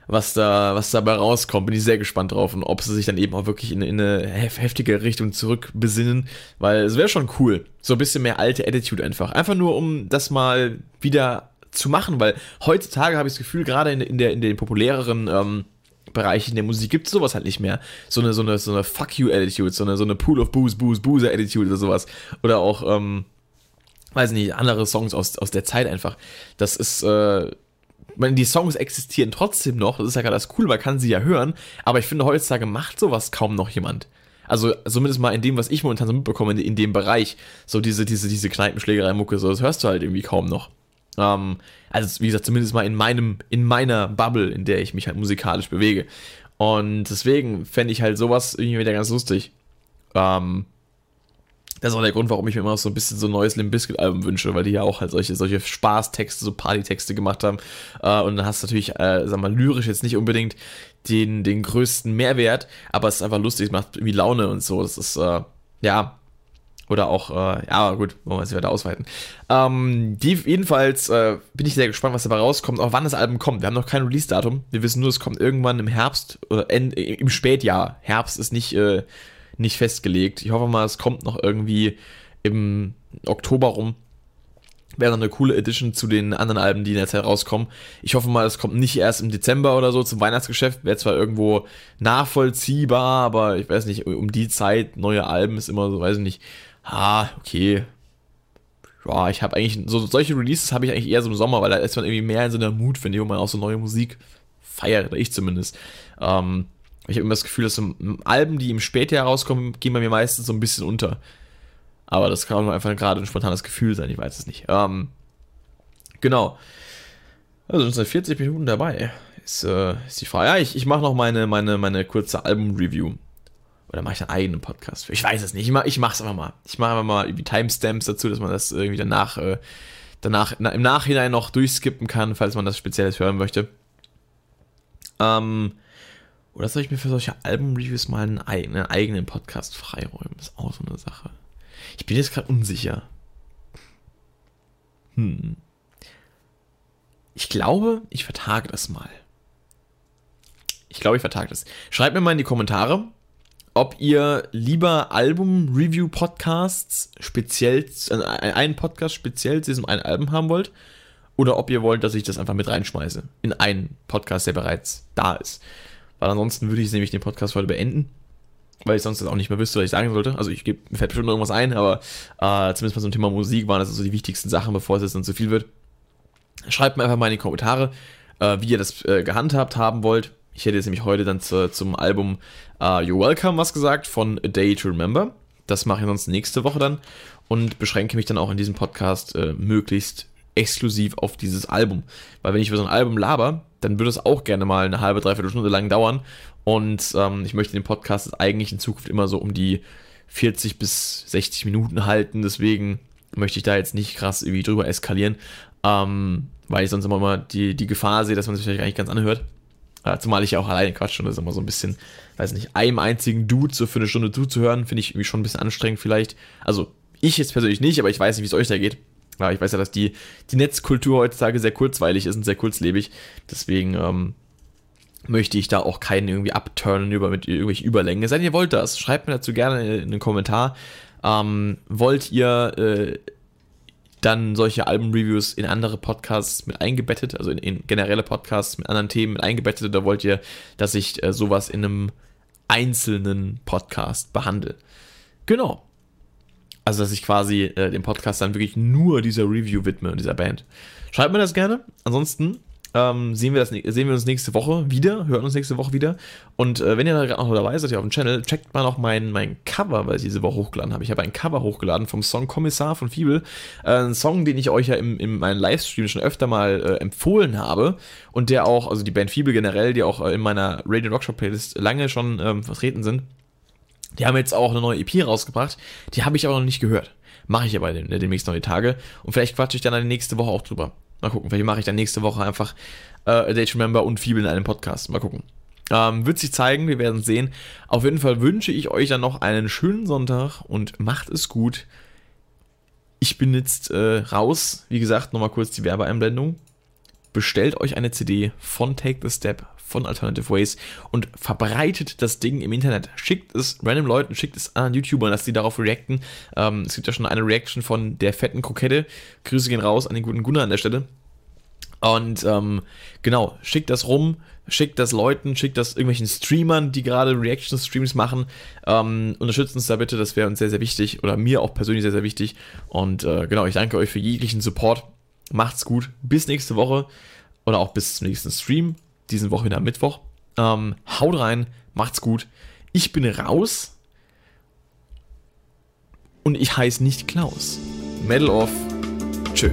was da, was dabei rauskommt. Bin ich sehr gespannt drauf und ob sie sich dann eben auch wirklich in, in eine heftige Richtung zurückbesinnen, weil es wäre schon cool. So ein bisschen mehr alte Attitude einfach. Einfach nur, um das mal wieder zu machen, weil heutzutage habe ich das Gefühl, gerade in, in, der, in den populäreren ähm, Bereiche in der Musik gibt es sowas halt nicht mehr. So eine, so eine, so eine Fuck you Attitude, so eine, so eine Pool of Booze, Booze, Booze Attitude oder sowas. Oder auch, ähm, weiß nicht, andere Songs aus, aus der Zeit einfach. Das ist, äh, meine, die Songs existieren trotzdem noch, das ist ja gerade das cool, man kann sie ja hören, aber ich finde, heutzutage macht sowas kaum noch jemand. Also zumindest mal in dem, was ich momentan so mitbekomme, in, in dem Bereich, so diese, diese, diese Kneipenschlägerei-Mucke, so, das hörst du halt irgendwie kaum noch. Ähm, also wie gesagt, zumindest mal in meinem, in meiner Bubble, in der ich mich halt musikalisch bewege. Und deswegen fände ich halt sowas irgendwie wieder ganz lustig. Ähm, das ist auch der Grund, warum ich mir immer so ein bisschen so ein neues Limp Bizkit Album wünsche, weil die ja auch halt solche, solche Spaßtexte, so Partytexte gemacht haben. Äh, und dann hast du natürlich, äh, sag mal, lyrisch jetzt nicht unbedingt den, den größten Mehrwert, aber es ist einfach lustig, es macht irgendwie Laune und so. Das ist, äh, ja, oder auch, äh, ja, gut, wollen wir es weiter ausweiten. Ähm, die, jedenfalls äh, bin ich sehr gespannt, was dabei rauskommt, auch wann das Album kommt. Wir haben noch kein Release-Datum. Wir wissen nur, es kommt irgendwann im Herbst oder in, im Spätjahr. Herbst ist nicht, äh, nicht festgelegt. Ich hoffe mal, es kommt noch irgendwie im Oktober rum. Wäre noch eine coole Edition zu den anderen Alben, die in der Zeit rauskommen. Ich hoffe mal, es kommt nicht erst im Dezember oder so zum Weihnachtsgeschäft. Wäre zwar irgendwo nachvollziehbar, aber ich weiß nicht, um die Zeit, neue Alben ist immer so, weiß ich nicht. Ah, okay. Ja, ich habe eigentlich, so solche Releases habe ich eigentlich eher so im Sommer, weil da ist man irgendwie mehr in so einer Mut, finde ich, man auch so neue Musik feiert, oder ich zumindest. Ähm, ich habe immer das Gefühl, dass so Alben, die im Spätjahr rauskommen, gehen bei mir meistens so ein bisschen unter. Aber das kann auch einfach gerade ein spontanes Gefühl sein, ich weiß es nicht. Ähm, genau. Also sind seit 40 Minuten dabei. Ist, äh, ist die Frage. Ja, ich, ich mache noch meine, meine, meine kurze Album-Review. Oder mache ich einen eigenen Podcast für? Ich weiß es nicht. Ich, mach, ich mache es einfach mal. Ich mache einfach mal irgendwie Timestamps dazu, dass man das irgendwie danach, äh, danach na, im Nachhinein noch durchskippen kann, falls man das Spezielles hören möchte. Ähm, oder soll ich mir für solche Album-Reviews mal einen, einen eigenen Podcast freiräumen? Ist auch so eine Sache. Ich bin jetzt gerade unsicher. Hm. Ich glaube, ich vertage das mal. Ich glaube, ich vertage das. Schreibt mir mal in die Kommentare, ob ihr lieber Album-Review-Podcasts speziell, äh, einen Podcast speziell zu diesem einen Album haben wollt, oder ob ihr wollt, dass ich das einfach mit reinschmeiße in einen Podcast, der bereits da ist. Weil ansonsten würde ich nämlich den Podcast heute beenden, weil ich sonst auch nicht mehr wüsste, was ich sagen sollte. Also ich gebe, mir fällt bestimmt irgendwas ein, aber äh, zumindest mal zum Thema Musik waren das so die wichtigsten Sachen, bevor es jetzt dann zu viel wird. Schreibt mir einfach mal in die Kommentare, äh, wie ihr das äh, gehandhabt haben wollt. Ich hätte jetzt nämlich heute dann zu, zum Album uh, You're Welcome was gesagt von A Day to Remember. Das mache ich sonst nächste Woche dann und beschränke mich dann auch in diesem Podcast äh, möglichst exklusiv auf dieses Album. Weil wenn ich über so ein Album laber, dann würde es auch gerne mal eine halbe, dreiviertel Stunde lang dauern. Und ähm, ich möchte den Podcast eigentlich in Zukunft immer so um die 40 bis 60 Minuten halten. Deswegen möchte ich da jetzt nicht krass irgendwie drüber eskalieren, ähm, weil ich sonst immer mal die, die Gefahr sehe, dass man sich vielleicht gar nicht ganz anhört. Äh, zumal ich ja auch alleine quatsch und das ist immer so ein bisschen, weiß nicht, einem einzigen Dude so für eine Stunde zuzuhören, finde ich irgendwie schon ein bisschen anstrengend vielleicht. Also ich jetzt persönlich nicht, aber ich weiß nicht, wie es euch da geht. Ja, ich weiß ja, dass die, die Netzkultur heutzutage sehr kurzweilig ist und sehr kurzlebig. Deswegen ähm, möchte ich da auch keinen irgendwie abturnen über mit irgendwelchen Überlängen. Seid ihr wollt das, schreibt mir dazu gerne in den Kommentar. Ähm, wollt ihr äh, dann solche Album-Reviews in andere Podcasts mit eingebettet, also in, in, generelle Podcasts mit anderen Themen mit eingebettet, oder wollt ihr, dass ich äh, sowas in einem einzelnen Podcast behandle? Genau. Also, dass ich quasi äh, dem Podcast dann wirklich nur dieser Review widme, dieser Band. Schreibt mir das gerne. Ansonsten ähm, sehen, wir das, sehen wir uns nächste Woche wieder, hören uns nächste Woche wieder. Und äh, wenn ihr da gerade noch dabei seid hier auf dem Channel, checkt mal noch mein, mein Cover, weil ich diese Woche hochgeladen habe. Ich habe ein Cover hochgeladen vom Song Kommissar von Fiebel. Äh, ein Song, den ich euch ja im, in meinen Livestream schon öfter mal äh, empfohlen habe. Und der auch, also die Band Fiebel generell, die auch äh, in meiner Radio Rockshop Playlist lange schon ähm, vertreten sind. Die haben jetzt auch eine neue EP rausgebracht. Die habe ich aber noch nicht gehört. Mache ich aber demnächst noch die Tage. Und vielleicht quatsche ich dann die nächste Woche auch drüber. Mal gucken, vielleicht mache ich dann nächste Woche einfach äh, A Day to Remember und Fibel in einem Podcast. Mal gucken. Ähm, wird sich zeigen, wir werden sehen. Auf jeden Fall wünsche ich euch dann noch einen schönen Sonntag und macht es gut. Ich bin jetzt äh, raus. Wie gesagt, nochmal kurz die Werbeeinblendung. Bestellt euch eine CD von Take the Step von Alternative Ways und verbreitet das Ding im Internet. Schickt es random Leuten, schickt es an YouTubern, dass die darauf reacten. Ähm, es gibt ja schon eine Reaction von der fetten Krokette. Grüße gehen raus an den guten Gunnar an der Stelle. Und ähm, genau, schickt das rum, schickt das Leuten, schickt das irgendwelchen Streamern, die gerade Reaction-Streams machen. Ähm, unterstützt uns da bitte, das wäre uns sehr, sehr wichtig oder mir auch persönlich sehr, sehr wichtig. Und äh, genau, ich danke euch für jeglichen Support. Macht's gut, bis nächste Woche oder auch bis zum nächsten Stream. Diesen Woche wieder am Mittwoch. Ähm, haut rein, macht's gut. Ich bin raus. Und ich heiße nicht Klaus. Medal of. Tschö.